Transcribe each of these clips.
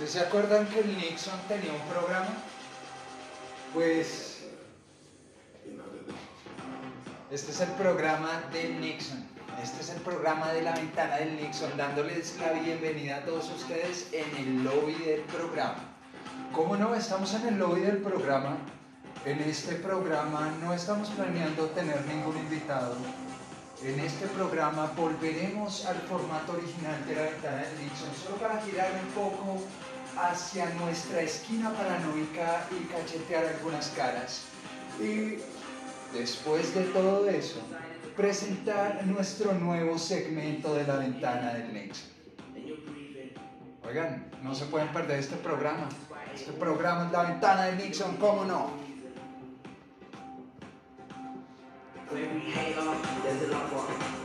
¿Ustedes se acuerdan que el Nixon tenía un programa? Pues este es el programa de Nixon. Este es el programa de la ventana del Nixon, dándoles la bienvenida a todos ustedes en el lobby del programa. Como no, estamos en el lobby del programa. En este programa no estamos planeando tener ningún invitado. En este programa volveremos al formato original de la ventana del Nixon, solo para girar un poco hacia nuestra esquina paranoica y cachetear algunas caras. Y después de todo eso, presentar nuestro nuevo segmento de la ventana del Nixon. Oigan, no se pueden perder este programa. Este programa es la ventana del Nixon, ¿cómo no? When we hang out, there's a lot more.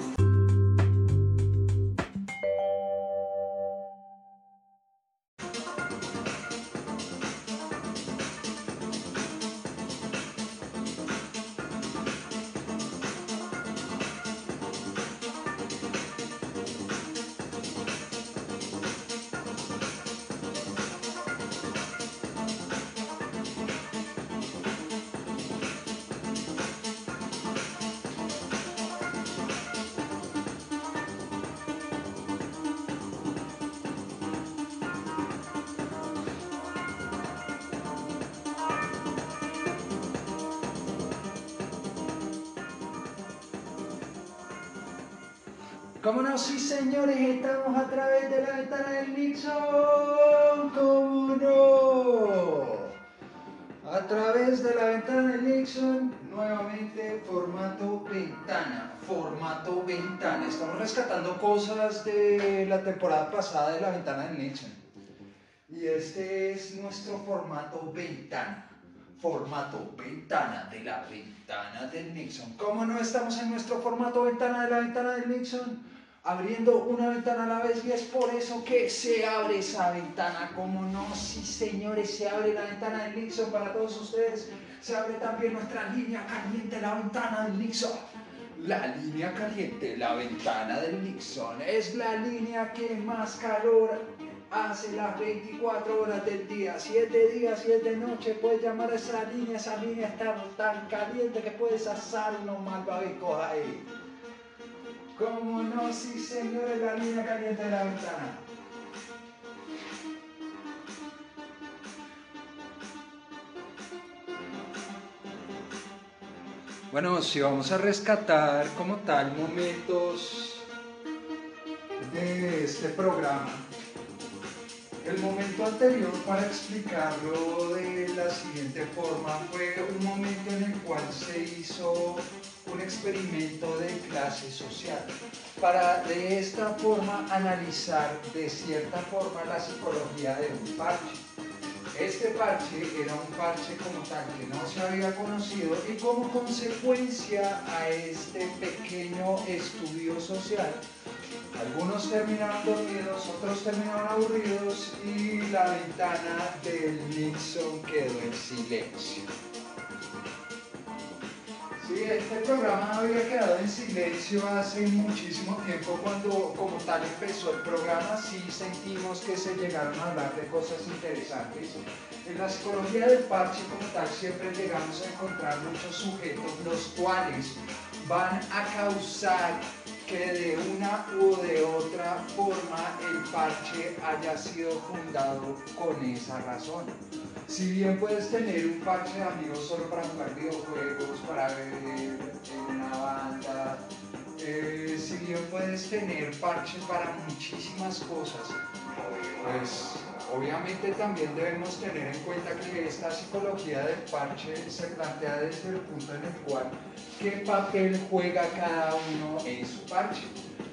¿Cómo no? Sí, señores, estamos a través de la ventana del Nixon. ¿Cómo no? A través de la ventana del Nixon, nuevamente formato ventana. Formato ventana. Estamos rescatando cosas de la temporada pasada de la ventana del Nixon. Y este es nuestro formato ventana. Formato ventana de la ventana del Nixon. ¿Cómo no estamos en nuestro formato ventana de la ventana del Nixon? Abriendo una ventana a la vez y es por eso que se abre esa ventana, como no, sí señores, se abre la ventana del Nixon para todos ustedes, se abre también nuestra línea caliente, la ventana del Nixon. La línea caliente, la ventana del Nixon, es la línea que más calor hace las 24 horas del día, 7 días, 7 noches, puedes llamar a esa línea, esa línea está tan caliente que puedes asar unos malvaviscos ahí. Como no, sí señores, la línea caliente de la ventana. Bueno, si vamos a rescatar como tal momentos de este programa, el momento anterior para explicarlo de la siguiente forma fue un momento en el cual se hizo un experimento de clase social para de esta forma analizar de cierta forma la psicología de un parche. Este parche era un parche como tal que no se había conocido y como consecuencia a este pequeño estudio social, algunos terminaron dormidos, otros terminaron aburridos y la ventana del Nixon quedó en silencio. Sí, este programa había quedado en silencio hace muchísimo tiempo cuando como tal empezó el programa, sí sentimos que se llegaron a hablar de cosas interesantes. En la psicología del parche como tal siempre llegamos a encontrar muchos sujetos los cuales van a causar que de una u de otra forma el parche haya sido fundado con esa razón. Si bien puedes tener un parche de amigos solo para jugar videojuegos, para ver una banda, eh, si bien puedes tener parches para muchísimas cosas, pues obviamente también debemos tener en cuenta que esta psicología del parche se plantea desde el punto en el cual qué papel juega cada uno en su parche.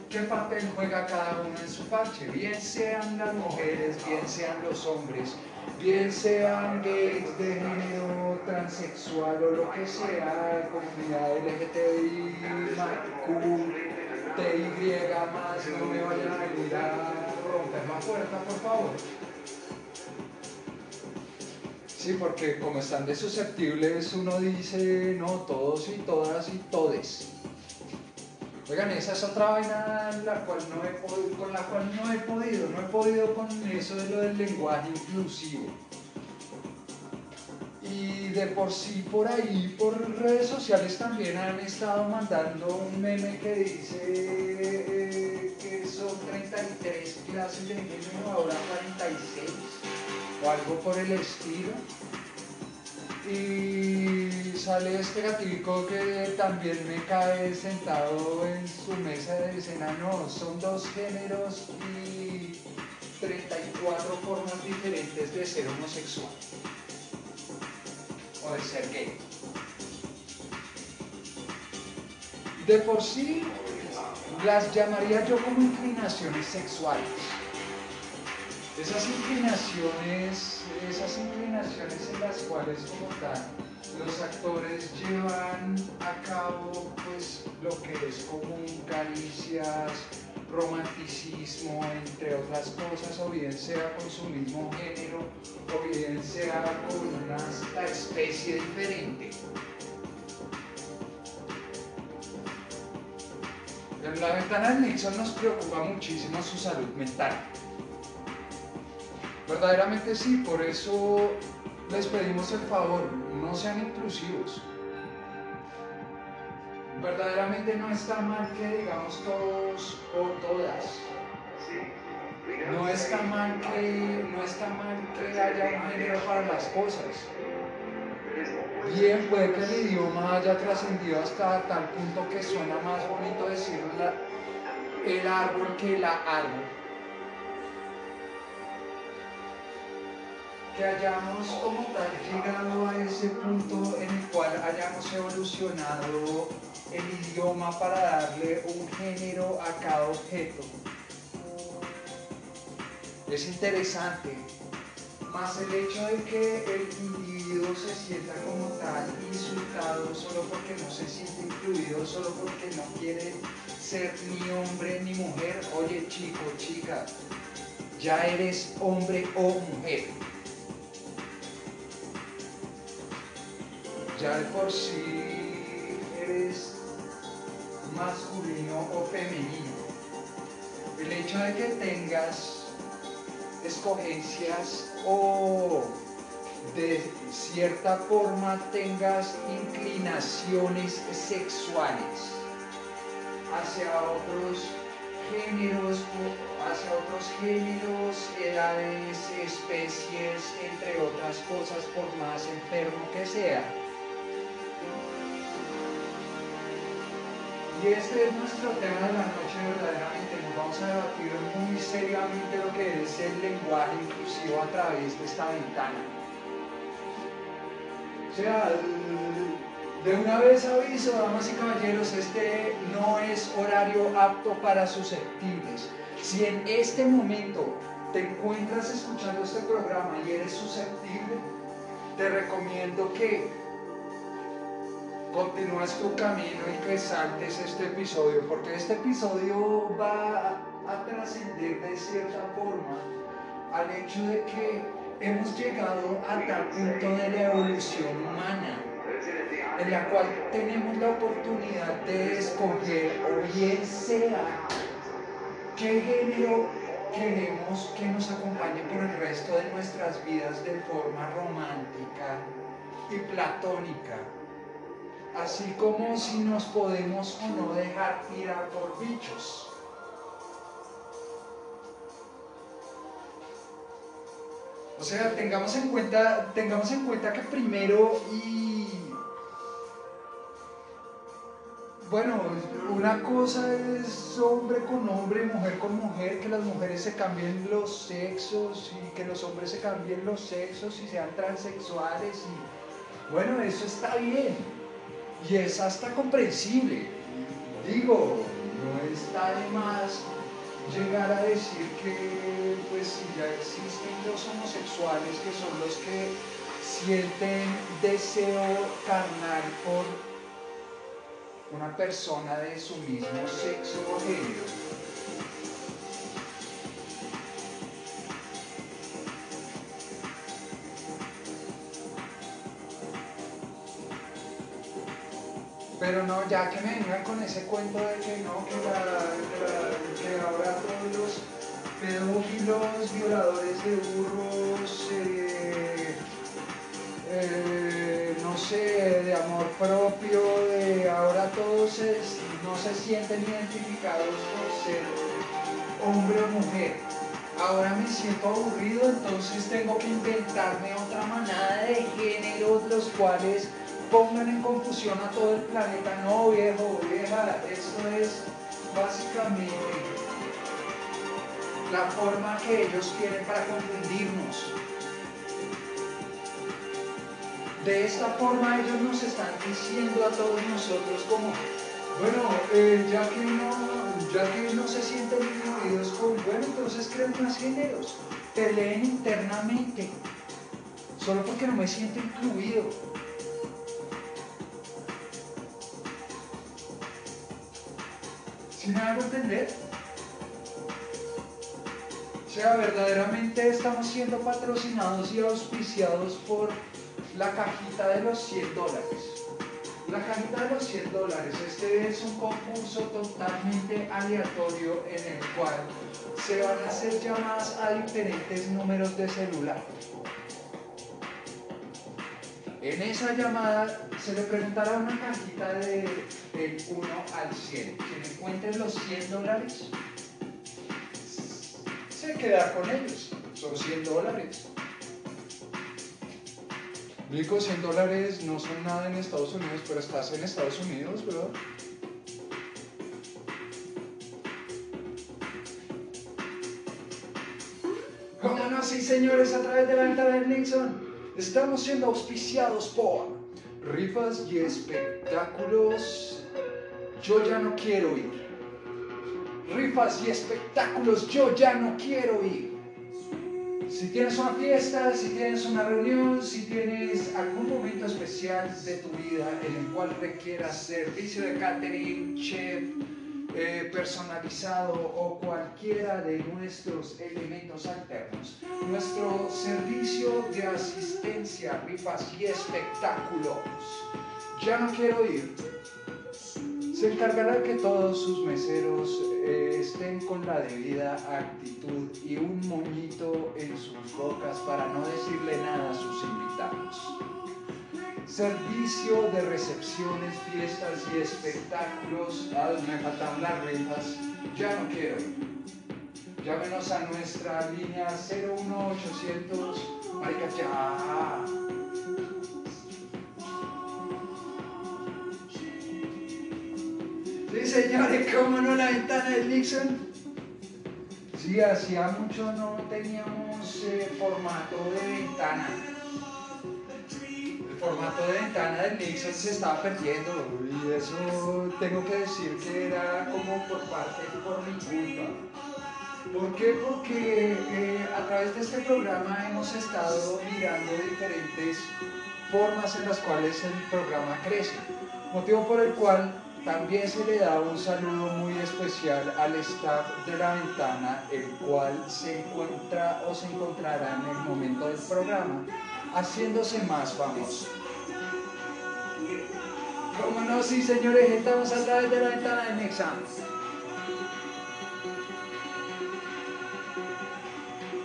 ¿Qué papel juega cada uno en su parche? Bien sean las mujeres, bien sean los hombres, bien sean gays de género transexual o lo que sea, comunidad LGTBI, TY más, no me vayan a venir a romper la puerta, por favor. Sí, porque como están de susceptibles, uno dice, no, todos y todas y todes. Oigan, esa es otra vaina con la cual no he podido, no he podido con eso de lo del lenguaje inclusivo. Y de por sí por ahí, por redes sociales también han estado mandando un meme que dice eh, que son 33 clases de género, ahora 46, o algo por el estilo. Y sale este gatico que también me cae sentado en su mesa de escena. No, son dos géneros y 34 formas diferentes de ser homosexual o de ser gay. De por sí, las llamaría yo como inclinaciones sexuales. Esas inclinaciones, esas inclinaciones en las cuales como tal los actores llevan a cabo pues lo que es común, caricias, romanticismo, entre otras cosas, o bien sea con su mismo género, o bien sea con una especie diferente. En la ventana de Nixon nos preocupa muchísimo su salud mental. Verdaderamente sí, por eso les pedimos el favor, no sean inclusivos. Verdaderamente no está mal que digamos todos o todas. No está mal que, no está mal que haya un género para las cosas. Bien, puede que el idioma haya trascendido hasta tal punto que suena más bonito decir el árbol que la árbol. Que hayamos como tal llegado a ese punto en el cual hayamos evolucionado el idioma para darle un género a cada objeto. Es interesante, más el hecho de que el individuo se sienta como tal insultado solo porque no se siente incluido, solo porque no quiere ser ni hombre ni mujer. Oye chico, chica, ya eres hombre o mujer ya de por sí eres masculino o femenino. El hecho de que tengas escogencias o de cierta forma tengas inclinaciones sexuales hacia otros géneros, hacia otros géneros, edades, especies, entre otras cosas, por más enfermo que sea Y este es nuestro tema de la noche verdaderamente. Nos vamos a debatir muy seriamente lo que es el lenguaje inclusivo a través de esta ventana. O sea, de una vez aviso, damas y caballeros, este no es horario apto para susceptibles. Si en este momento te encuentras escuchando este programa y eres susceptible, te recomiendo que continúas tu camino y que saltes este episodio, porque este episodio va a, trascender de cierta forma al hecho de que hemos llegado a tal punto de la evolución humana en la cual tenemos la oportunidad de escoger o bien sea qué género queremos que nos acompañe por el resto de nuestras vidas de forma romántica y platónica así como si nos podemos o no dejar tirar por bichos. O sea, tengamos en cuenta, tengamos en cuenta que primero y bueno, una cosa es hombre con hombre, mujer con mujer, que las mujeres se cambien los sexos y que los hombres se cambien los sexos y sean transexuales y bueno, eso está bien y es hasta comprensible. Digo, no está de más llegar a decir que pues si ya existen los homosexuales que son los que sienten deseo carnal por una persona de su mismo sexo o género Pero no, ya que me vengan con ese cuento de que no, que, ahora todos los pedófilos, violadores de burros, eh, eh, no sé, de amor propio, de ahora todos no se sienten identificados por ser hombre o mujer. Ahora me siento aburrido, entonces tengo que inventarme otra manada de géneros, los cuales pongan en confusión a todo el planeta. No, viejo, vieja, esto es básicamente la forma que ellos quieren para confundirnos. De esta forma ellos nos están diciendo a todos nosotros como, bueno, eh, ya, que no, ya que no se sienten incluidos con, bueno, entonces crean más géneros, peleen internamente, solo porque no me siento incluido. ¿Sí me hago entender? O sea, verdaderamente estamos siendo patrocinados y auspiciados por la cajita de los 100 dólares. La cajita de los 100 dólares, este es un concurso totalmente aleatorio en el cual se van a hacer llamadas a diferentes números de celular. En esa llamada se le preguntará una cajita de, del 1 al 100. Quien encuentre los 100 dólares, se queda con ellos. Son 100 dólares. Digo, 100 dólares no son nada en Estados Unidos, pero estás en Estados Unidos, ¿verdad? ¿Cómo no? Sí, señores, a través de la ventana de Nixon. Estamos siendo auspiciados por rifas y espectáculos. Yo ya no quiero ir. Rifas y espectáculos. Yo ya no quiero ir. Si tienes una fiesta, si tienes una reunión, si tienes algún momento especial de tu vida en el cual requieras servicio de catering, chef, eh, personalizado o cualquiera de nuestros elementos alternos. Nuestro servicio de asistencia, rifas y espectáculos. Ya no quiero ir. Se encargará que todos sus meseros eh, estén con la debida actitud y un moñito en sus bocas para no decirle nada a sus invitados servicio de recepciones, fiestas y espectáculos. Me faltan las rentas. Ya no quiero. Llámenos a nuestra línea 01800. Marica, ya. Sí, señores, ¿cómo no la ventana del Nixon? Sí, hacía mucho no teníamos eh, formato de ventana formato de ventana del Nixon se estaba perdiendo y eso tengo que decir que era como por parte, por mi culpa. ¿Por qué? Porque eh, a través de este programa hemos estado mirando diferentes formas en las cuales el programa crece, motivo por el cual también se le da un saludo muy especial al staff de la ventana, el cual se encuentra o se encontrará en el momento del programa haciéndose más famoso. ¿Cómo no? Sí, señores, estamos a través de la ventana de Nexa.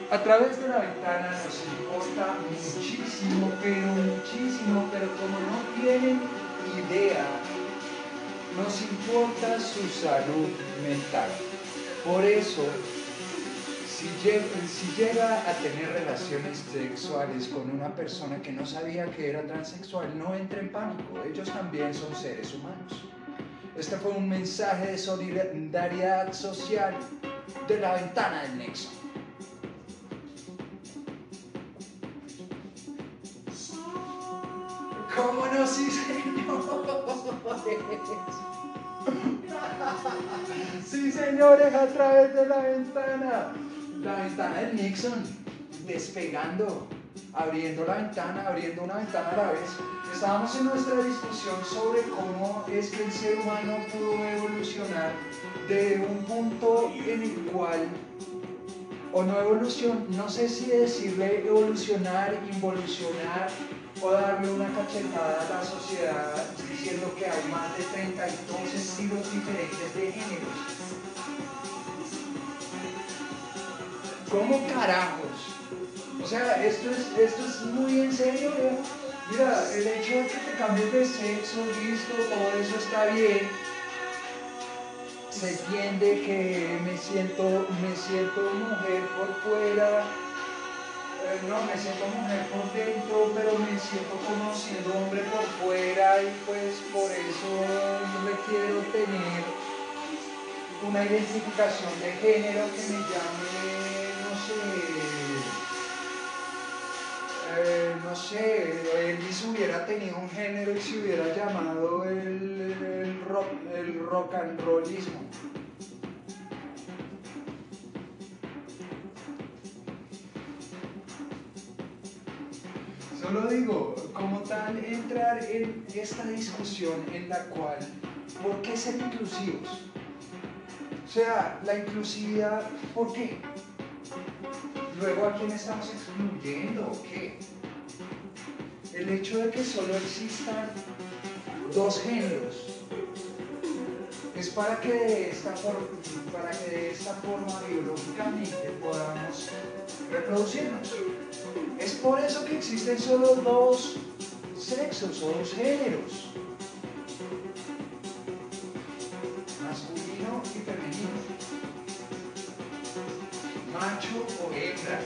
A través de la ventana nos importa muchísimo, pero muchísimo, pero como no tienen idea, nos importa su salud mental. Por eso si llega, a tener relaciones sexuales con una persona que no sabía que era transexual, no entre en pánico, ellos también son seres humanos. Este fue un mensaje de solidaridad social de la ventana del nexo. ¿Cómo no? Sí, señores. Sí, señores, a través de la ventana la ventana del Nixon despegando, abriendo la ventana, abriendo una ventana a la vez. Estábamos en nuestra discusión sobre cómo es que el ser humano pudo evolucionar de un punto en el cual, o no evolución, no sé si decirle evolucionar, involucionar, o darle una cachetada a la sociedad diciendo que hay más de 32 estilos diferentes de géneros. ¿Cómo carajos? O sea, esto es, esto es muy en serio. Mira, el hecho de que te cambies de sexo, listo, todo eso está bien. Se entiende que me siento, me siento mujer por fuera, eh, no, me siento mujer por dentro, pero me siento como siendo hombre por fuera y pues por eso requiero tener una identificación de género que me llame, no sé, eh, no sé, Elvis hubiera tenido un género y se hubiera llamado el, rock, el rock and rollismo. Solo digo, como tal, entrar en esta discusión en la cual, ¿por qué ser inclusivos? O sea, la inclusividad, ¿por qué? Luego, ¿a quién estamos excluyendo o qué? El hecho de que solo existan dos géneros es para que de esta, para que de esta forma biológicamente podamos reproducirnos. Es por eso que existen solo dos sexos o dos géneros. Masculino y femenino. Macho o hembra.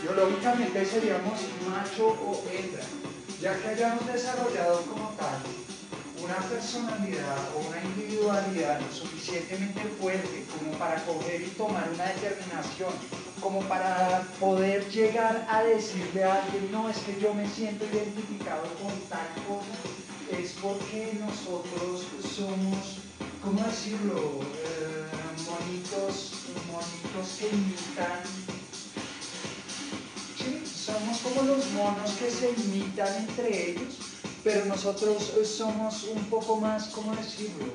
Biológicamente seríamos macho o hembra, ya que hayamos desarrollado como tal una personalidad o una individualidad lo suficientemente fuerte como para coger y tomar una determinación, como para poder llegar a decirle a alguien, no, es que yo me siento identificado con tal cosa, es porque nosotros somos, ¿cómo decirlo? Eh, monitos, monitos que imitan Sí, somos como los monos que se imitan entre ellos pero nosotros eh, somos un poco más, ¿cómo decirlo?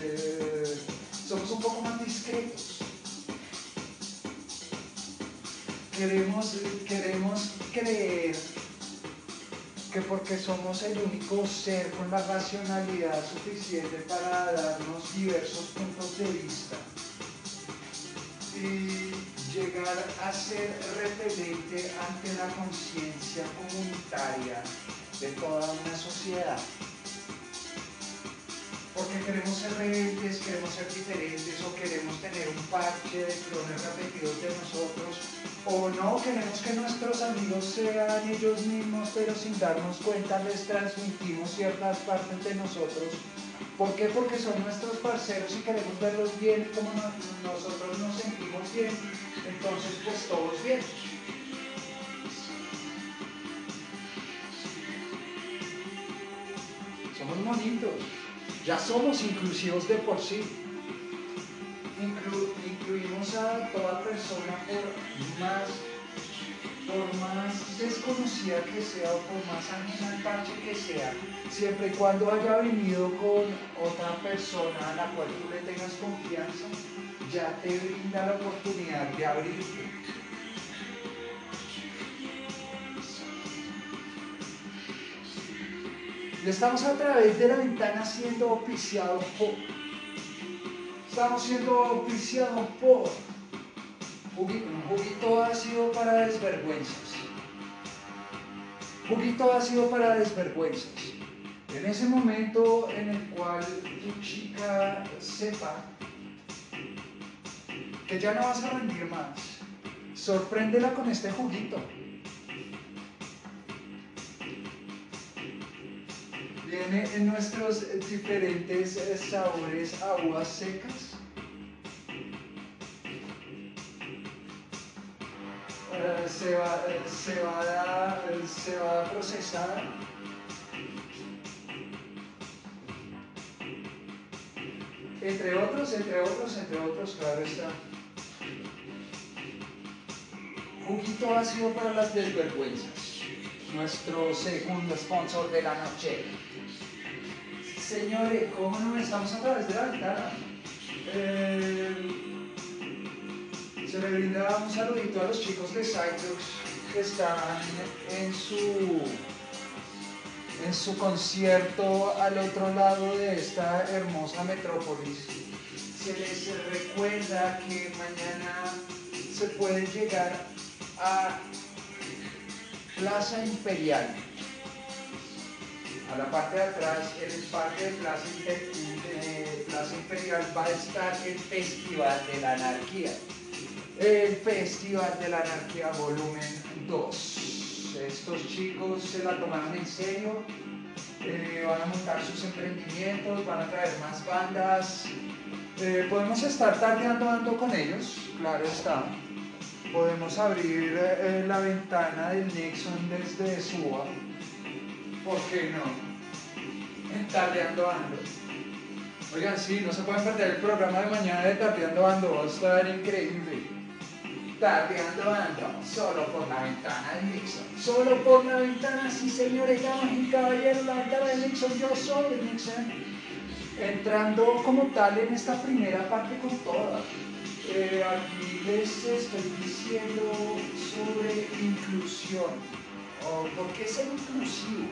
Eh, somos un poco más discretos. Queremos, queremos creer que porque somos el único ser con la racionalidad suficiente para darnos diversos puntos de vista y llegar a ser repelente ante la conciencia comunitaria de toda una sociedad. Porque queremos ser rebeldes, queremos ser diferentes o queremos tener un parche de clones repetidos de nosotros o no, queremos que nuestros amigos sean ellos mismos pero sin darnos cuenta les transmitimos ciertas partes de nosotros. ¿Por qué? Porque son nuestros parceros y queremos verlos bien como nosotros nos sentimos bien, entonces pues todos bien. monitos, ya somos inclusivos de por sí. incluimos a toda persona por más, por más desconocida que sea o por más ajena al parche que sea, siempre y cuando haya venido con otra persona a la cual tú le tengas confianza, ya te brinda la oportunidad de abrirte estamos a través de la ventana siendo oficiados por. Estamos siendo oficiados por. Un juguito ácido para desvergüenzas. Juguito ácido para desvergüenzas. En ese momento en el cual tu chica sepa que ya no vas a rendir más, sorpréndela con este juguito. En nuestros diferentes eh, sabores aguas secas. Eh, se, va, se, va a, se va a procesar. Entre otros, entre otros, entre otros, claro está. Juguito ácido para las desvergüenzas. Nuestro segundo sponsor de la noche. Señores, ¿cómo no estamos a través de la ventana? Eh, Se le brinda un saludito a los chicos de Cytox que están en su en su concierto al otro lado de esta hermosa metrópolis. Se les recuerda que mañana se puede llegar a Plaza Imperial. A la parte de atrás, en el parque de Plaza, Imperial, va a estar el Festival de la Anarquía. El Festival de la Anarquía Volumen 2 estos chicos se la tomaron en serio, eh, van a montar sus emprendimientos, van a traer más bandas. Eh, podemos estar tardeando ando con ellos, claro está. Podemos abrir eh, la ventana del Nixon desde SUA. ¿Por qué no? Tardeando ando. Oigan, sí, no se pueden perder el programa de mañana de Tardeando Ando, va a estar increíble tardeando ando, solo por la ventana de Nixon. Solo por la ventana, sí señores, damas y caballeros, la ventana de Nixon, yo soy Nixon. Entrando como tal en esta primera parte con toda. Eh, aquí les estoy diciendo sobre inclusión. ¿O ¿Por qué ser inclusivo?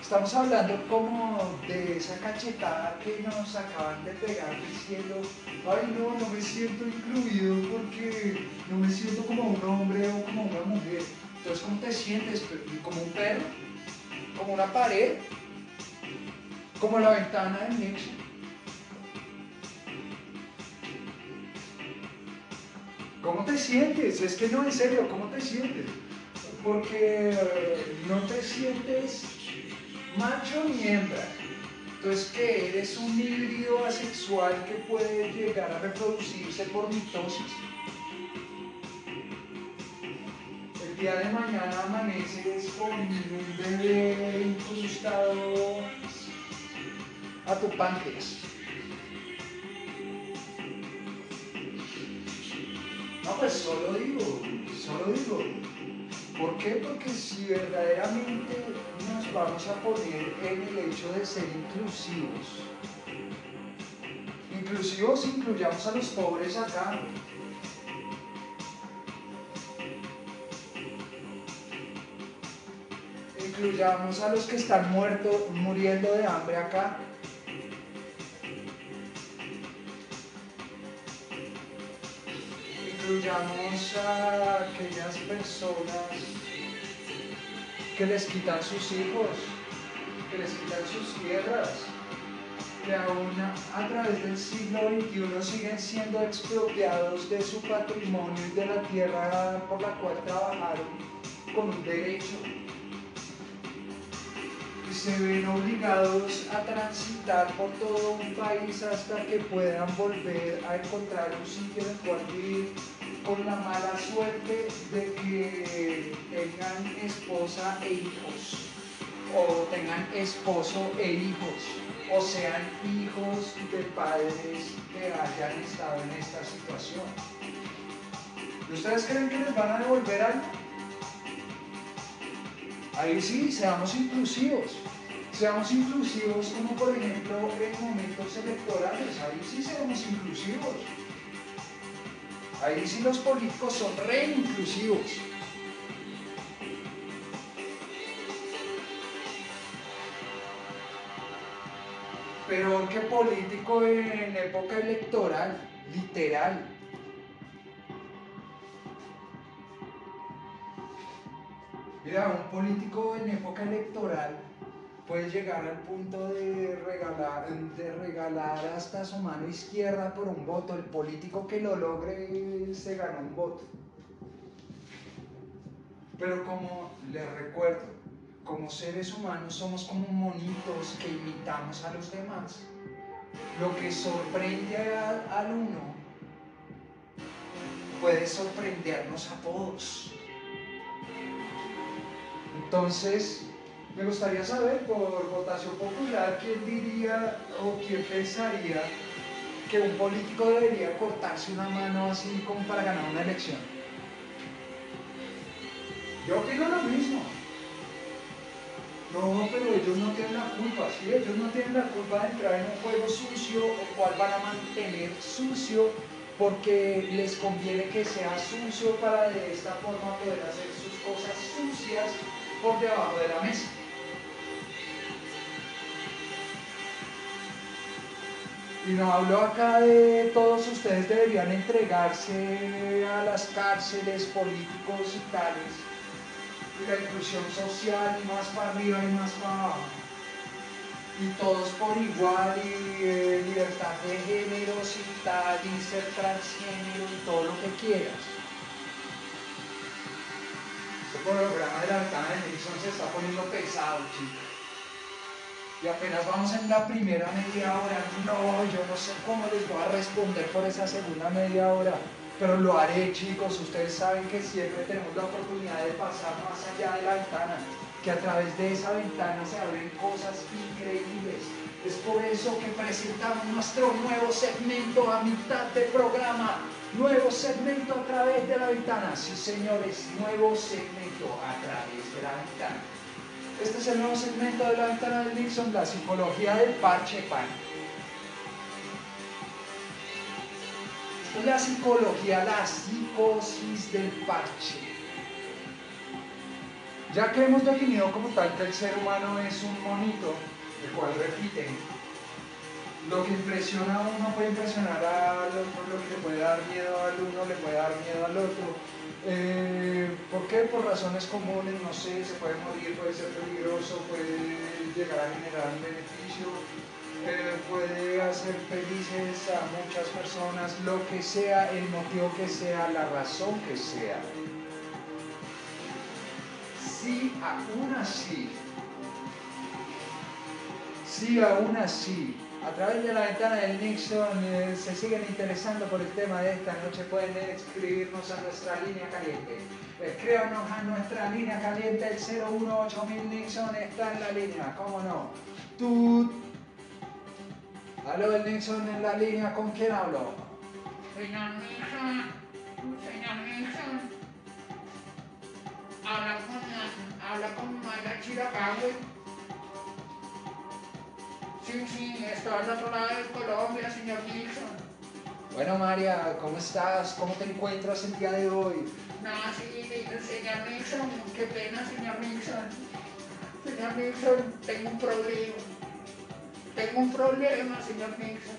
Estamos hablando como de esa cachetada que nos acaban de pegar diciendo, ay no, no me siento incluido porque no me siento como un hombre o como una mujer. Entonces, ¿cómo te sientes? ¿Como un perro? ¿Como una pared? ¿Como la ventana del Nixon? ¿Cómo te sientes? Es que no, en serio, ¿cómo te sientes? Porque no te sientes macho ni hembra. Entonces, que eres un híbrido asexual que puede llegar a reproducirse por mitosis. El día de mañana amaneces con un bebé incrustado a tu páncreas. No, pues solo digo, solo digo. ¿Por qué? Porque si verdaderamente nos vamos a poner en el hecho de ser inclusivos, inclusivos incluyamos a los pobres acá, incluyamos a los que están muertos, muriendo de hambre acá. Incluyamos a aquellas personas que les quitan sus hijos, que les quitan sus tierras, que aún a través del siglo XXI siguen siendo expropiados de su patrimonio y de la tierra por la cual trabajaron con un derecho se ven obligados a transitar por todo un país hasta que puedan volver a encontrar un sitio en el cual vivir con la mala suerte de que tengan esposa e hijos, o tengan esposo e hijos, o sean hijos de padres que hayan estado en esta situación. ¿Ustedes creen que les van a devolver algo? Ahí sí, seamos inclusivos. Seamos inclusivos como por ejemplo en momentos electorales. Ahí sí seamos inclusivos. Ahí sí los políticos son re inclusivos. Pero qué político en época electoral, literal. Mira, un político en época electoral puede llegar al punto de regalar, de regalar hasta su mano izquierda por un voto. El político que lo logre se gana un voto. Pero como les recuerdo, como seres humanos somos como monitos que imitamos a los demás. Lo que sorprende al uno puede sorprendernos a todos. Entonces, me gustaría saber por votación popular quién diría o quién pensaría que un político debería cortarse una mano así como para ganar una elección. Yo opino lo mismo. No, pero ellos no tienen la culpa, ¿sí? Ellos no tienen la culpa de entrar en un juego sucio, el cual van a mantener sucio porque les conviene que sea sucio para de esta forma poder hacer sus cosas sucias por debajo de la mesa. Y no hablo acá de todos ustedes deberían entregarse a las cárceles políticos y tales, y la inclusión social y más para arriba y más para abajo y todos por igual y eh, libertad de géneros y tal y ser transgénero y todo lo que quieras. Programa de la ventana de Nixon se está poniendo pesado, chicos. Y apenas vamos en la primera media hora. No, yo no sé cómo les voy a responder por esa segunda media hora. Pero lo haré, chicos. Ustedes saben que siempre tenemos la oportunidad de pasar más allá de la ventana que a través de esa ventana se abren cosas increíbles. Es por eso que presentamos nuestro nuevo segmento a mitad del programa. Nuevo segmento a través de la ventana. Sí, señores, nuevo segmento a través de la ventana. Este es el nuevo segmento de la ventana de Nixon, la psicología del parche pan. la psicología, la psicosis del parche. Ya que hemos definido como tal que el ser humano es un monito, el cual repite, lo que impresiona a uno puede impresionar al otro, lo que le puede dar miedo al uno le puede dar miedo al otro. Eh, ¿Por qué? Por razones comunes, no sé, se puede morir, puede ser peligroso, puede llegar a generar un beneficio, eh, puede hacer felices a muchas personas, lo que sea, el motivo que sea, la razón que sea si aún así, si aún así, a través de la ventana del Nixon eh, se siguen interesando por el tema de esta noche, pueden escribirnos a nuestra línea caliente. Escríbanos a nuestra línea caliente, el 018000 Nixon está en la línea, ¿cómo no? Tú. Aló, el Nixon en la línea, ¿con quién hablo? Señor Nixon, señor Nixon habla con, habla con Mayra Chiracagüe. Sí, sí, estoy al otro lado de Colombia, señor Nixon. Bueno, María, ¿cómo estás? ¿Cómo te encuentras el día de hoy? No, sí, señor Nixon, qué pena, señor Nixon. Señor Nixon, tengo un problema. Tengo un problema, señor Nixon.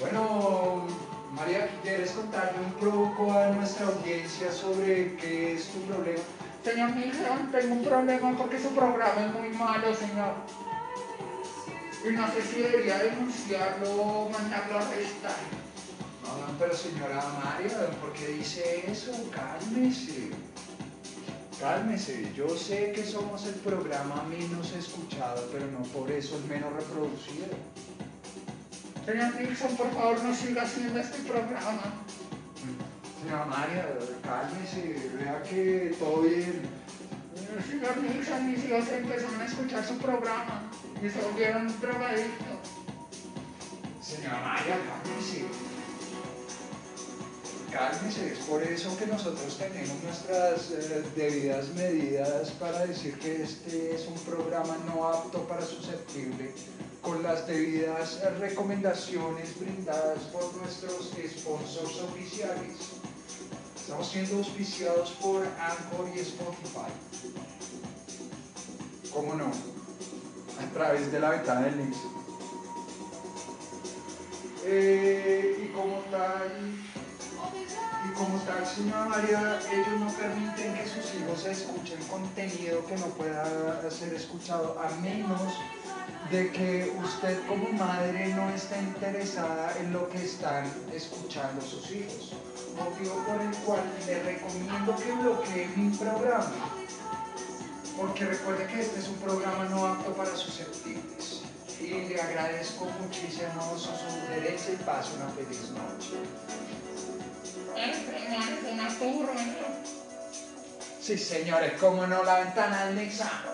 Bueno, María, ¿quieres contarle un poco a nuestra audiencia sobre qué es tu problema? Señor Nixon, tengo un problema porque su programa es muy malo, señor. Y no sé si debería denunciarlo o mandarlo a arrestar. No, pero señora María, ¿por qué dice eso? Cálmese. Cálmese. Yo sé que somos el programa menos escuchado, pero no por eso el menos reproducido. Señor Nixon, por favor, no siga haciendo este programa. Señora María, cálmese, vea que todo bien. Señor Nixon, mis hijos empezaron a escuchar su programa y se volvieron drogadictos. Señora María, cálmese. Cálmese, es por eso que nosotros tenemos nuestras eh, debidas medidas para decir que este es un programa no apto para susceptible con las debidas recomendaciones brindadas por nuestros sponsors oficiales. Estamos siendo auspiciados por Anchor y Spotify. ¿Cómo no? A través de la ventana del Nix. Eh, y como tal, y como tal, señora María, ellos no permiten que sus hijos escuchen contenido que no pueda ser escuchado a menos de que usted como madre no está interesada en lo que están escuchando sus hijos. Motivo por el cual le recomiendo que bloquee mi programa. Porque recuerde que este es un programa no apto para susceptibles. Y le agradezco muchísimo su sugerencia y paso una feliz noche. Sí, señores, como no, la ventana del examen.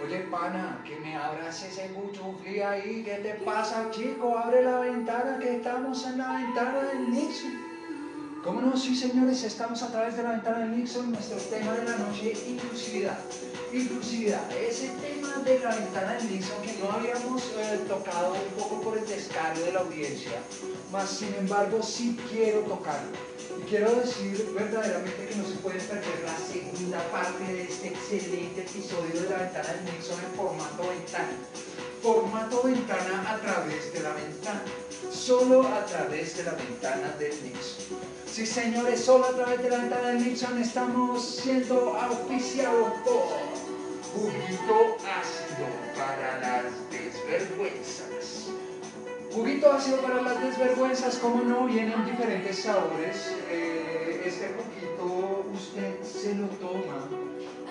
Oye, pana, que me abras ese cuchufli ahí, ¿qué te pasa, chico? Abre la ventana, que estamos en la ventana del Nixon. ¿Cómo no? Sí, señores, estamos a través de la ventana del Nixon, nuestro tema de la noche, inclusividad. Inclusividad, ese tema de la ventana del Nixon que no habíamos eh, tocado un poco por el descargo de la audiencia, más sin embargo sí quiero tocarlo. Y quiero decir verdaderamente que no se puede perder la segunda parte de este excelente episodio de la ventana del Nixon en formato ventana. Formato ventana a través de la ventana. Solo a través de la ventana del Nixon. Sí, señores, solo a través de la ventana del Nixon estamos siendo auspiciados por Juguito Ácido para las Desvergüenzas. Juguito ácido para las desvergüenzas, como no, vienen diferentes sabores. Eh, este juguito usted se lo toma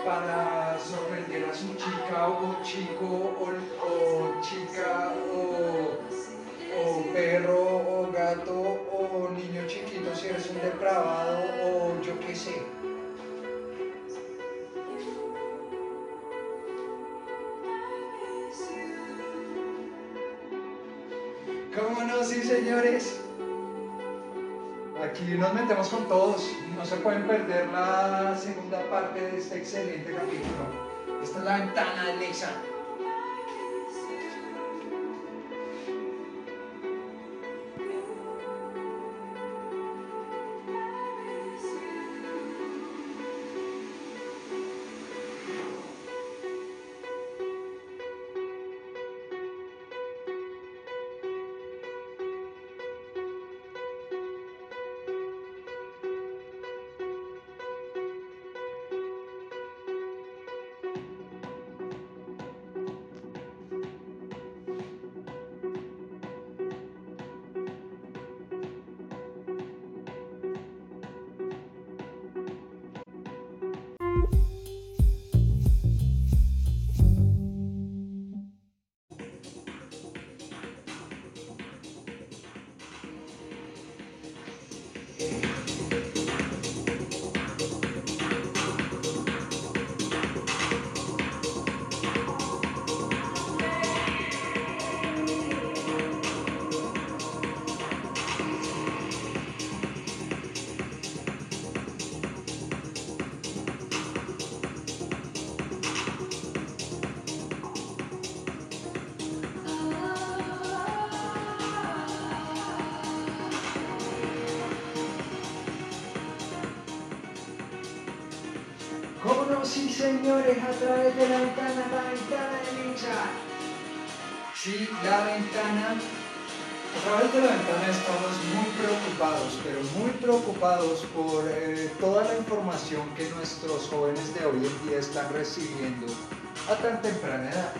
para sorprender a su chica o chico o, chica o, o perro o gato o niño chiquito si eres un depravado o yo qué sé. ¿Cómo no? Sí, señores. Aquí nos metemos con todos. No se pueden perder la segunda parte de este excelente capítulo. Esta es la ventana de Alexa. ¿Cómo no? Señores, a través de la ventana, la ventana de Licha. Sí, la ventana. A través de la ventana estamos muy preocupados, pero muy preocupados por eh, toda la información que nuestros jóvenes de hoy en día están recibiendo a tan temprana edad.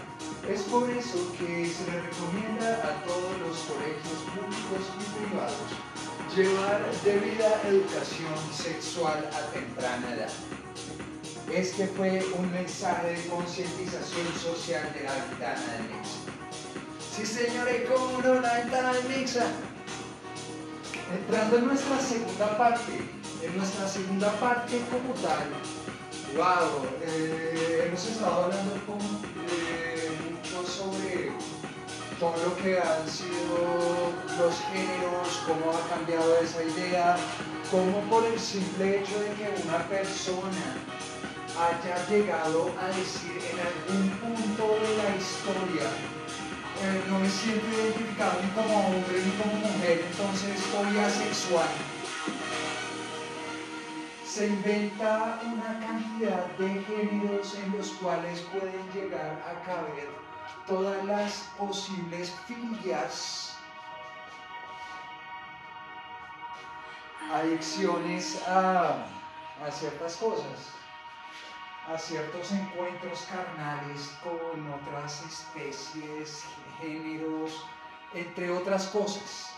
Es por eso que se les recomienda a todos los colegios públicos y privados llevar debida educación sexual a temprana edad. Este fue un mensaje de concientización social de la ventana de Mixa. Sí, señores, cómo no, la ventana de Mixa. Entrando en nuestra segunda parte, en nuestra segunda parte como tal, wow, eh, hemos estado hablando con, eh, mucho sobre todo lo que han sido los géneros, cómo ha cambiado esa idea, cómo por el simple hecho de que una persona haya llegado a decir en algún punto de la historia, eh, no me siento identificado ni como hombre ni como mujer, entonces soy asexual. Se inventa una cantidad de géneros en los cuales pueden llegar a caber todas las posibles filias, adicciones a, a ciertas cosas a ciertos encuentros carnales con otras especies, géneros, entre otras cosas.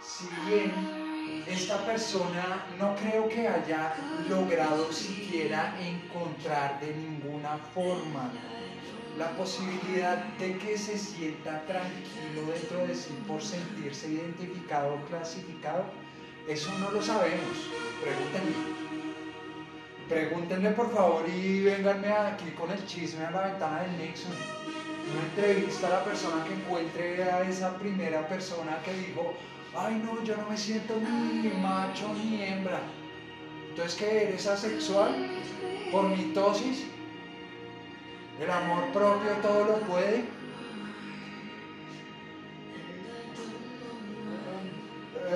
Si bien esta persona no creo que haya logrado siquiera encontrar de ninguna forma la posibilidad de que se sienta tranquilo dentro de sí por sentirse identificado o clasificado, eso no lo sabemos. Pregúntenle. Pregúntenle por favor y vénganme aquí con el chisme a la ventana del Nixon. Una entrevista a la persona que encuentre a esa primera persona que dijo, ay no, yo no me siento ni macho ni hembra. Entonces, ¿qué eres asexual? Por mitosis. El amor propio todo lo puede.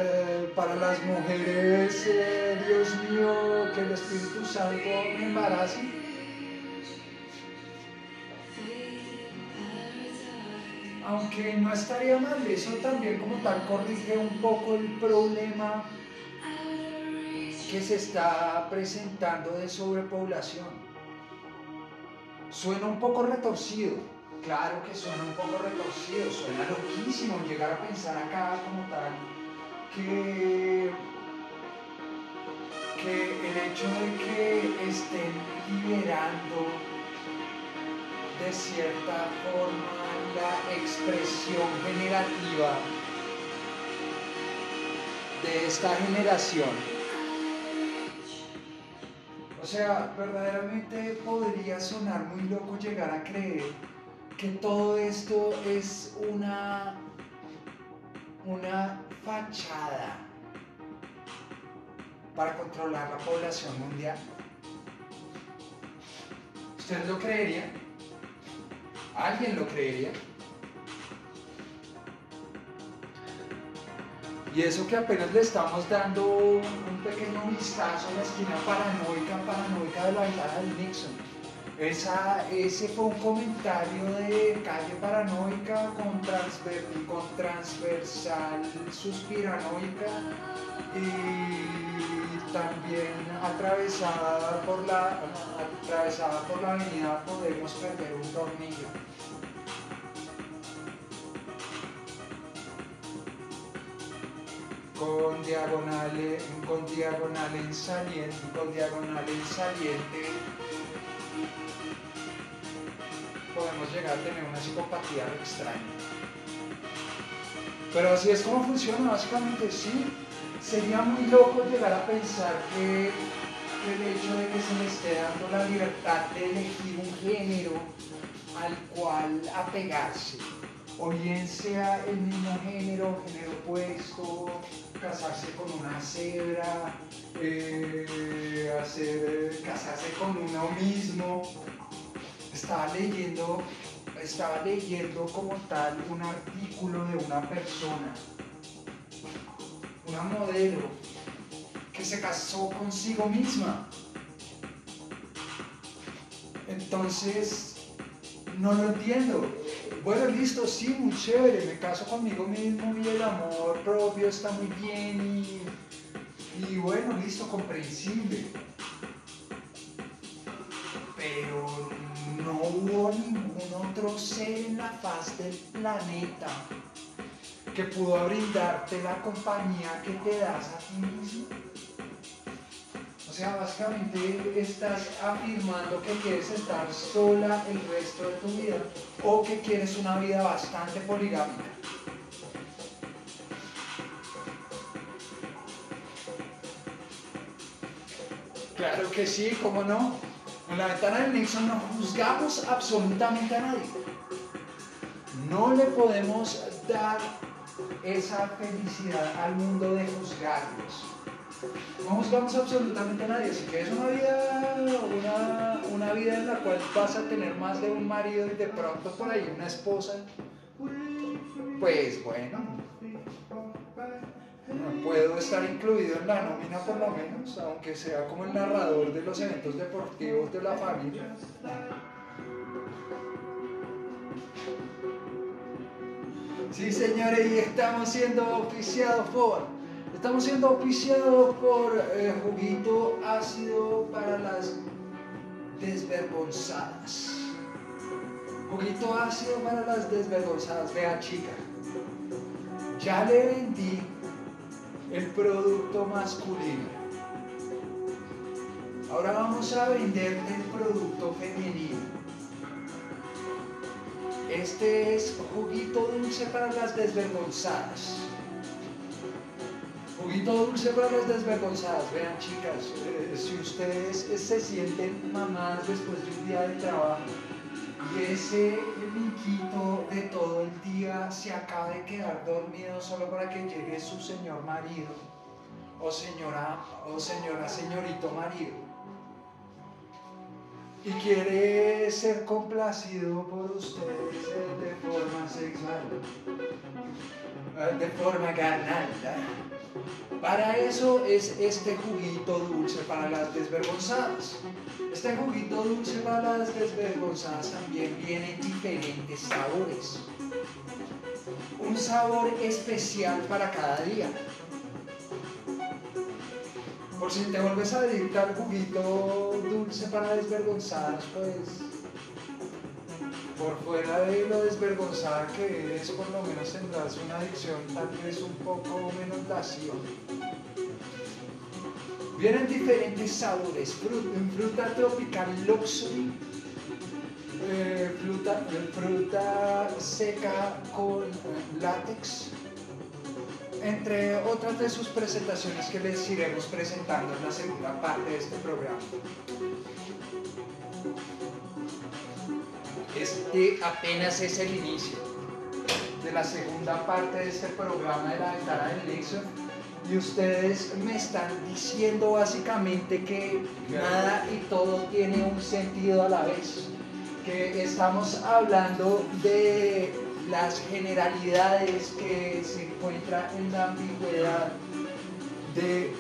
Eh, para las mujeres, eh, Dios mío, que el Espíritu Santo me embarace. Aunque no estaría mal, eso también como tal corrige un poco el problema que se está presentando de sobrepoblación. Suena un poco retorcido, claro que suena un poco retorcido, suena loquísimo llegar a pensar acá como tal que, que el hecho de que estén liberando de cierta forma la expresión generativa de esta generación. O sea, verdaderamente podría sonar muy loco llegar a creer que todo esto es una, una fachada para controlar la población mundial. ¿Ustedes lo creerían? ¿Alguien lo creería? Y eso que apenas le estamos dando un pequeño vistazo a la esquina paranoica, paranoica de la ventana del Nixon. Esa, ese fue un comentario de calle paranoica con, transver, con transversal suspiranoica y también atravesada por la, atravesada por la avenida Podemos Perder un Tornillo. con diagonal, con diagonal en saliente, con diagonal en saliente podemos llegar a tener una psicopatía extraña. Pero así es como funciona, básicamente sí. Sería muy loco llegar a pensar que el hecho de que se le esté dando la libertad de elegir un género al cual apegarse, o bien sea el mismo género, género opuesto, casarse con una cebra, eh, hacer, casarse con uno mismo, estaba leyendo, estaba leyendo como tal un artículo de una persona, una modelo, que se casó consigo misma. Entonces, no lo entiendo. Bueno, listo, sí, muy chévere, me caso conmigo mismo y el amor propio está muy bien y, y bueno, listo, comprensible. Pero no hubo ningún otro ser en la faz del planeta que pudo brindarte la compañía que te das a ti mismo. O sea, básicamente estás afirmando que quieres estar sola el resto de tu vida o que quieres una vida bastante poligámica. Claro que sí, ¿cómo no? En la ventana del Nixon no juzgamos absolutamente a nadie. No le podemos dar esa felicidad al mundo de juzgarlos. No juzgamos absolutamente a nadie. Si quieres una vida, una, una vida en la cual vas a tener más de un marido y de pronto por ahí una esposa, pues bueno, puedo estar incluido en la nómina por lo menos, aunque sea como el narrador de los eventos deportivos de la familia. Sí, señores, y estamos siendo oficiados por, estamos siendo oficiados por eh, juguito ácido para las desvergonzadas. Juguito ácido para las desvergonzadas. Vea, chica, ya le vendí el producto masculino. Ahora vamos a vender el producto femenino. Este es juguito dulce para las desvergonzadas. Juguito dulce para las desvergonzadas. Vean chicas, eh, si ustedes se sienten mamás después de un día de trabajo y ese linquito de todo el día se acaba de quedar dormido solo para que llegue su señor marido o señora o señora señorito marido y quiere ser complacido por ustedes eh, de forma sexual, eh, de forma carnal. Para eso es este juguito dulce para las desvergonzadas. Este juguito dulce para las desvergonzadas también viene en diferentes sabores. Un sabor especial para cada día. Por si te vuelves a dedicar juguito dulce para desvergonzadas, pues por fuera de lo desvergonzada que eres, por lo menos tendrás una adicción tal vez un poco menos lasciva. Vienen diferentes sabores, fruta, tropical luxury, eh, fruta, fruta seca con látex, entre otras de sus presentaciones que les iremos presentando en la segunda parte de este programa. Este apenas es el inicio de la segunda parte de este programa de la ventana del Nixon y ustedes me están diciendo básicamente que nada y todo tiene un sentido a la vez, que estamos hablando de las generalidades que se encuentran en la ambigüedad de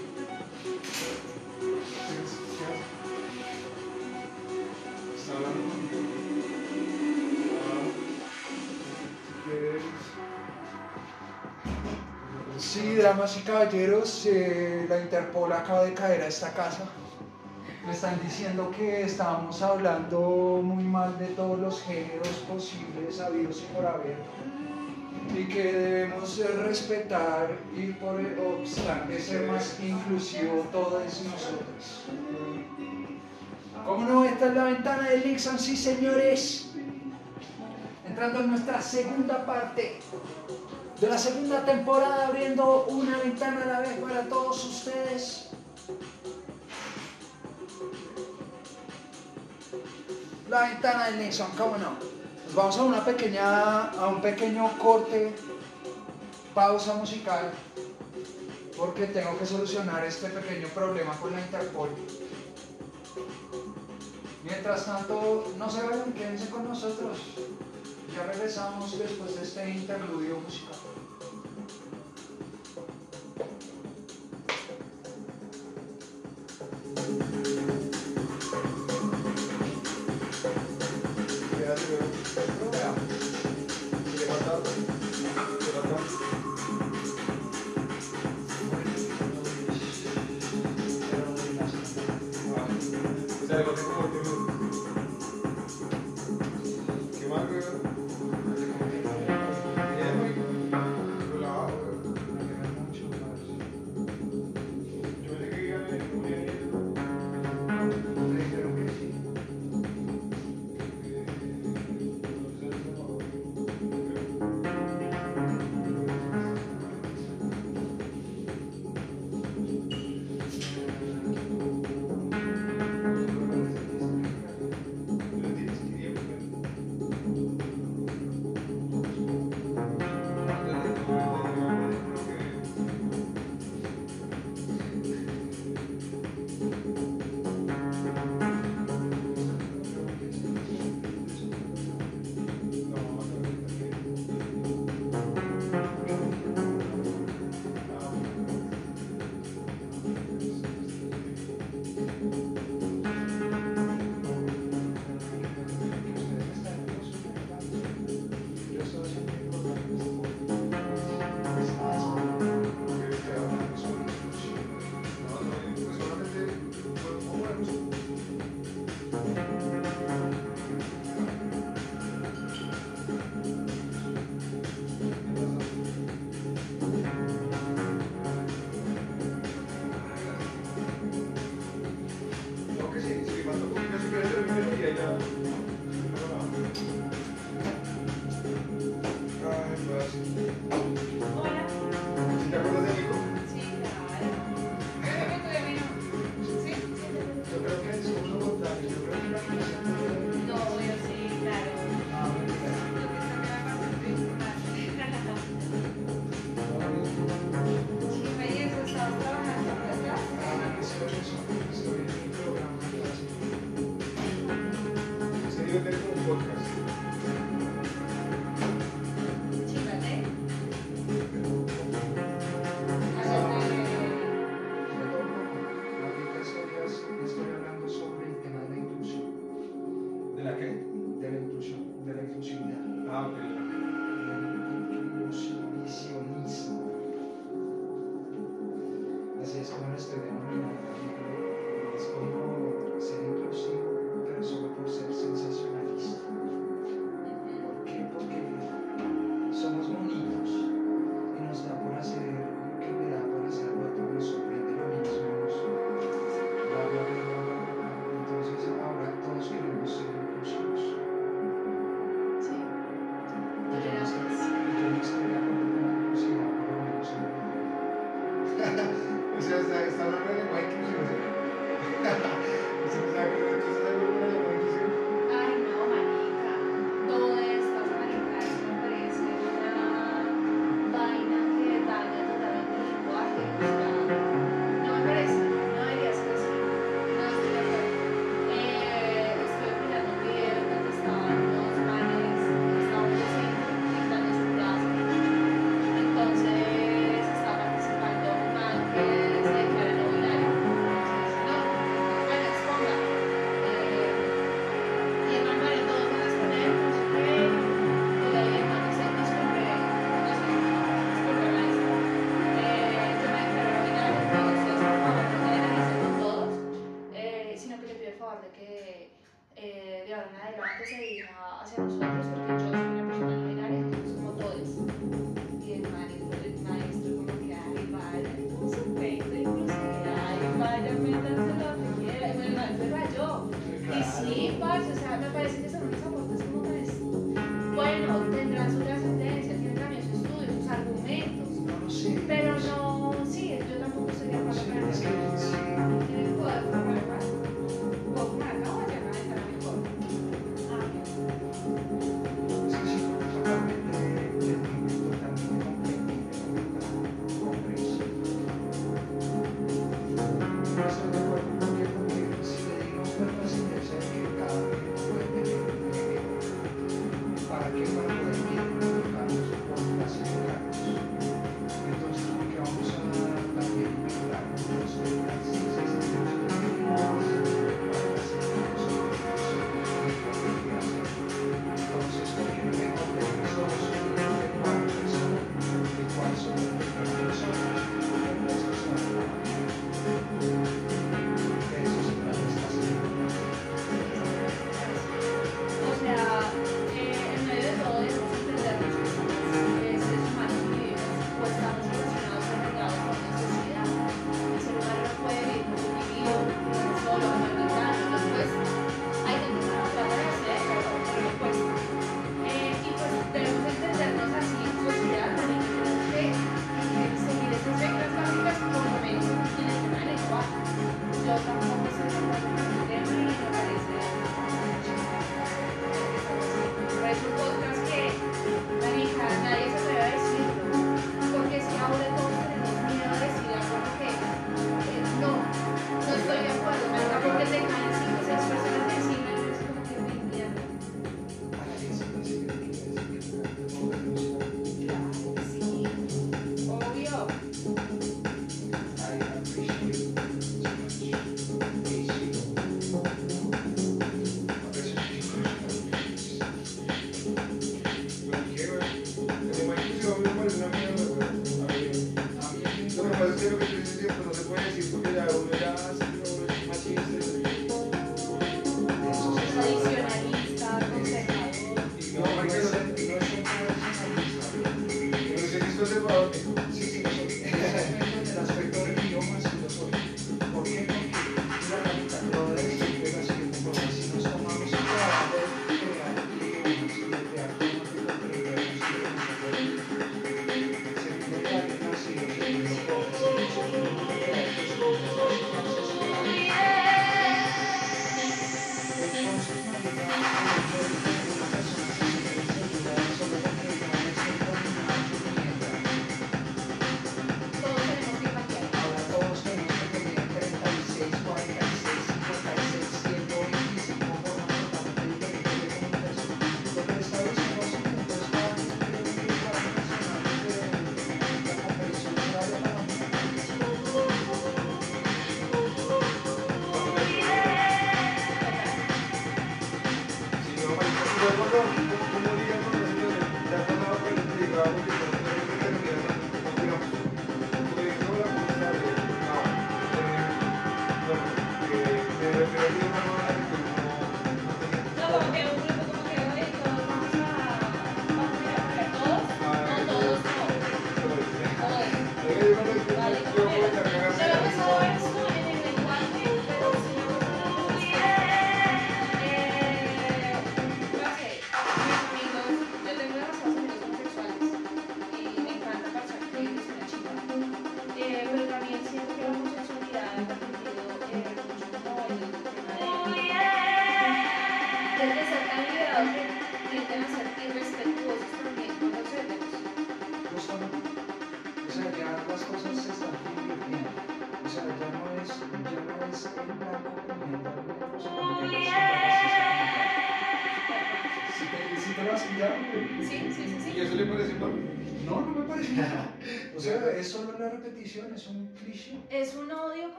Sí, damas y caballeros, eh, la Interpol acaba de caer a esta casa. Me están diciendo que estábamos hablando muy mal de todos los géneros posibles, habidos y por haber, y que debemos respetar y por obstante ser más inclusivo todos nosotros. ¿Cómo no? Esta es la ventana de Nixon, sí señores. Entrando en nuestra segunda parte de la segunda temporada, abriendo una ventana a la vez para todos ustedes. la ventana del Nixon, ¿cómo no? Nos vamos a una pequeña, a un pequeño corte, pausa musical, porque tengo que solucionar este pequeño problema con la Interpol. Mientras tanto, no se vayan, quédense con nosotros. Ya regresamos después de este interludio musical.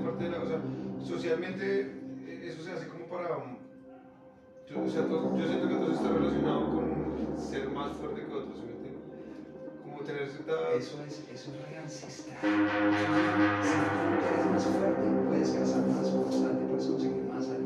parte de la... O socialmente eh, eso se hace como para... Um, yo, siento que todo está relacionado con ser más fuerte que otros. Como tener cierta... Eso es, eso es re. Si eres más fuerte, puedes casar más, por puedes conseguir más años.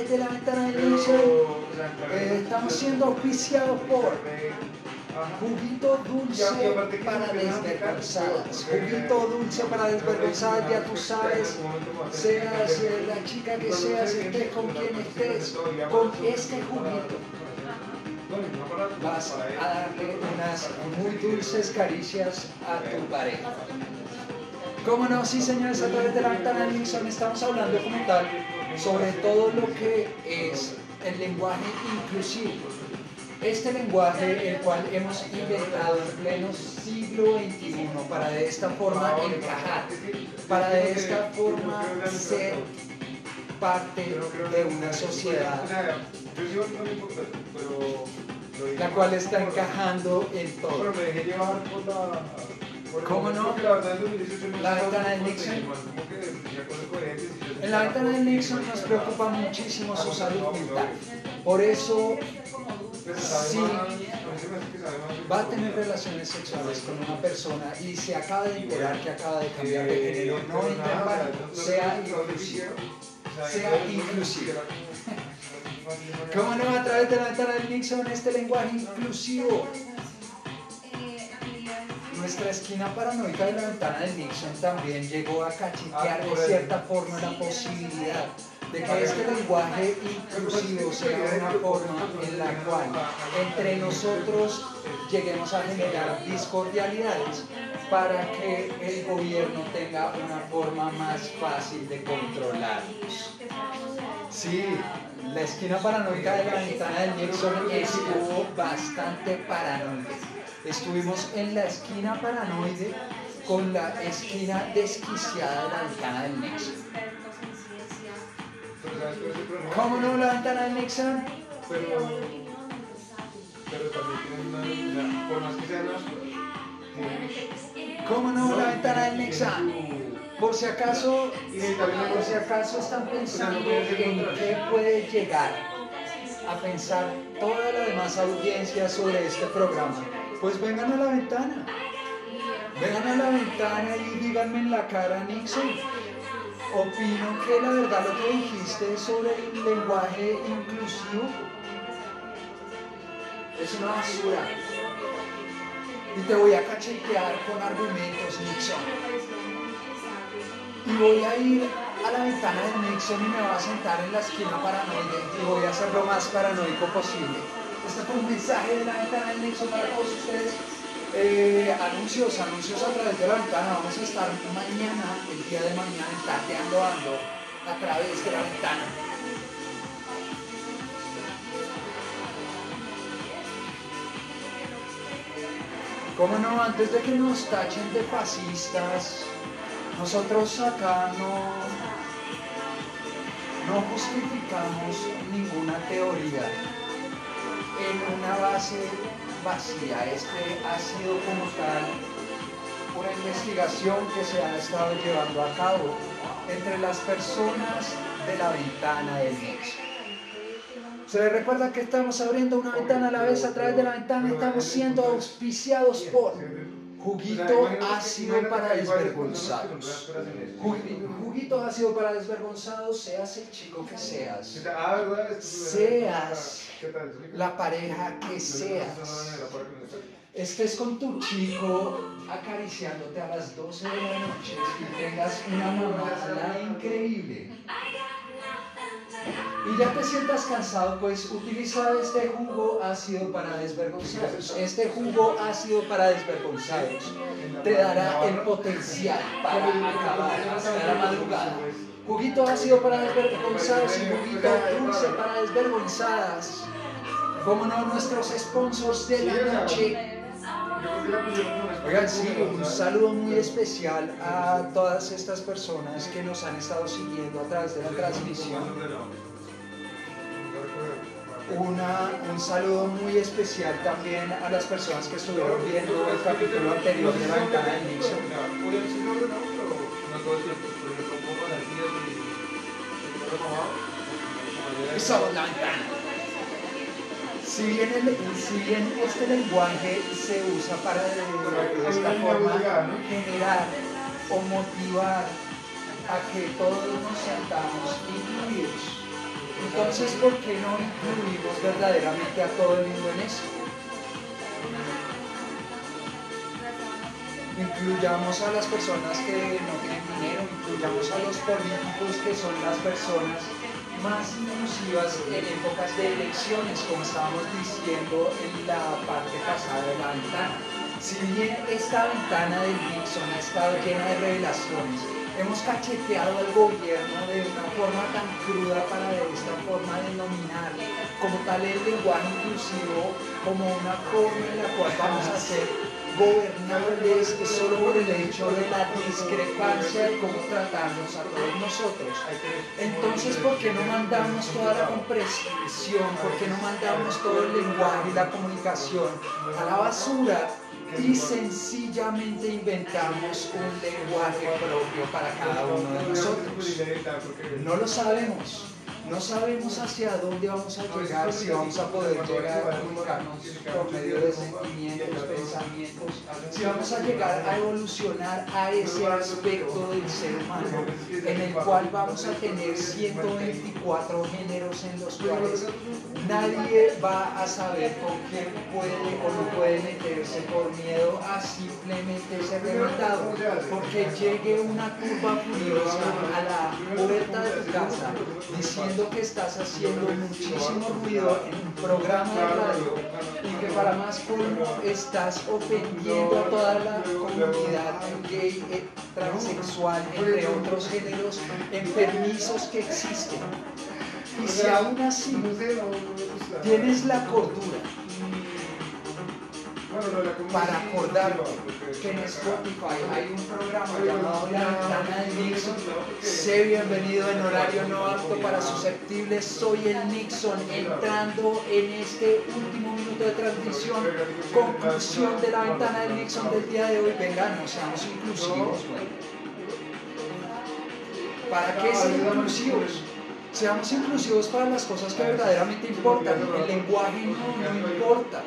de la ventana del eh, estamos siendo auspiciados por juguito dulce para desvergonzadas. Juguito dulce para desvergonzadas, ya tú sabes, seas la chica que seas, estés con quien estés, con este juguito vas a darle unas muy dulces caricias a tu pareja. ¿Cómo no? Sí, señores, a través de la ventana de Nixon estamos hablando como tal sobre todo lo que es el lenguaje inclusivo. Este lenguaje, el cual hemos inventado en pleno siglo XXI para de esta forma encajar, para de esta forma ser parte de una sociedad, la cual está encajando en todo. ¿Cómo no? La ventana en la ventana de Nixon nos preocupa muchísimo su salud mental. Por eso, si va a tener relaciones sexuales con una persona y se acaba de enterar que acaba de cambiar de género, no intervalo, sea inclusivo. Sea inclusivo. ¿Cómo no? A través de la ventana de Nixon, este lenguaje inclusivo nuestra esquina paranoica de la ventana del Nixon también llegó a cachetear ah, de cierta forma la posibilidad de que este lenguaje inclusivo sea una forma en la cual entre nosotros lleguemos a generar discordialidades para que el gobierno tenga una forma más fácil de controlarnos. Sí, la esquina paranoica de la ventana del Nixon estuvo bastante paranoica. Estuvimos en la esquina paranoide con la esquina desquiciada de la ventana del Nixon. Pero ¿sabes cuál es el problema? ¿Cómo no la ventana del Nixon? Pero, pero también tienen una, una- por más que sean las tienen ¿Cómo no la ventana del Nixon? Por si acaso, por si acaso están pensando en qué puede llegar a pensar toda la demás audiencia sobre este programa, pues vengan a la ventana. Vengan a la ventana y díganme en la cara, Nixon. Opino que la verdad lo que dijiste sobre el lenguaje inclusivo es una basura. Y te voy a cachetear con argumentos, Nixon. Y voy a ir a la ventana de Nixon y me voy a sentar en la esquina paranoide y voy a hacer lo más paranoico posible. Este fue un mensaje de la ventana de Nixon para todos ustedes. Eh, anuncios, anuncios a través de la ventana. Vamos a estar mañana, el día de mañana, Tateando Ando, a través de la ventana. ¿Cómo no? Antes de que nos tachen de fascistas, nosotros acá no, no justificamos ninguna teoría en una base vacía. Este ha sido como tal una investigación que se ha estado llevando a cabo entre las personas de la ventana del Nexo. Se les recuerda que estamos abriendo una ventana a la vez a través de la ventana, estamos siendo auspiciados por Juguito ácido para desvergonzados. Jugu- Juguito ácido para desvergonzados, seas el chico que seas. Seas. La pareja que seas. Estés con tu chico acariciándote a las 12 de la noche y tengas una mamada increíble. Y ya te sientas cansado, pues utiliza este jugo ácido para desvergonzados. Este jugo ácido para desvergonzados te dará el potencial para acabar hasta la madrugada. Juguito ácido para desvergonzados y juguito dulce para desvergonzadas. Como no, nuestros sponsors de la noche. Oigan, sí, un saludo muy especial a todas estas personas que nos han estado siguiendo a través de la transmisión. Una, un saludo muy especial también a las personas que estuvieron viendo el capítulo anterior de la ventana del Nixon. Ventana. Si bien, el- si bien este lenguaje se usa para de esta forma generar o motivar a que todos nos sentamos incluidos, entonces ¿por qué no incluimos verdaderamente a todo el mundo en eso? Incluyamos a las personas que no tienen dinero, incluyamos a los políticos que son las personas más inclusivas en épocas de elecciones, como estábamos diciendo en la parte pasada de la ventana. Si bien esta ventana del Nixon ha estado llena de revelaciones, hemos cacheteado al gobierno de una forma tan cruda para de esta forma denominar como tal el lenguaje inclusivo como una forma en la cual vamos a ser gobernables solo por el hecho de la discrepancia de cómo tratarnos a todos nosotros. Entonces, ¿por qué no mandamos toda la comprensión? ¿Por qué no mandamos todo el lenguaje y la comunicación a la basura? Y sencillamente inventamos un lenguaje propio para cada uno de nosotros. No lo sabemos. No sabemos hacia dónde vamos a llegar, si vamos a poder llegar a comunicarnos por medio de sentimientos, pensamientos, si vamos a llegar a evolucionar a ese aspecto del ser humano en el cual vamos a tener 124 géneros en los cuales nadie va a saber con quién puede o no puede meterse por miedo a simplemente ser rematado, porque llegue una turba furiosa a la puerta de tu casa diciendo que estás haciendo muchísimo ruido en un programa de radio y que para más colmo estás ofendiendo a toda la comunidad gay, eh, transexual, entre otros géneros enfermizos que existen. Y si aún así tienes la cordura para acordarte que en Spotify hay un programa llamado La Ventana de Nixon. Sé bienvenido en horario no apto para susceptibles. Soy el Nixon entrando en este último minuto de transmisión. Conclusión de la Ventana de Nixon del día de hoy. Venga, no seamos inclusivos. ¿Para qué ser inclusivos? Seamos inclusivos para las cosas que verdaderamente importan. El lenguaje no, no importa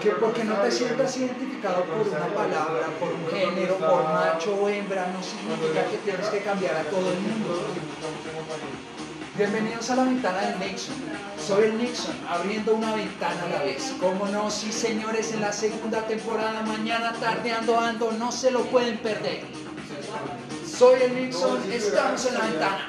que porque no te sientas identificado por una palabra, por un género, por macho o hembra, no significa que tienes que cambiar a todo el mundo. Bienvenidos a la ventana del Nixon. Soy el Nixon, abriendo una ventana a la vez. Como no, sí señores, en la segunda temporada, mañana tardeando ando, no se lo pueden perder. Soy el Nixon, estamos en la ventana.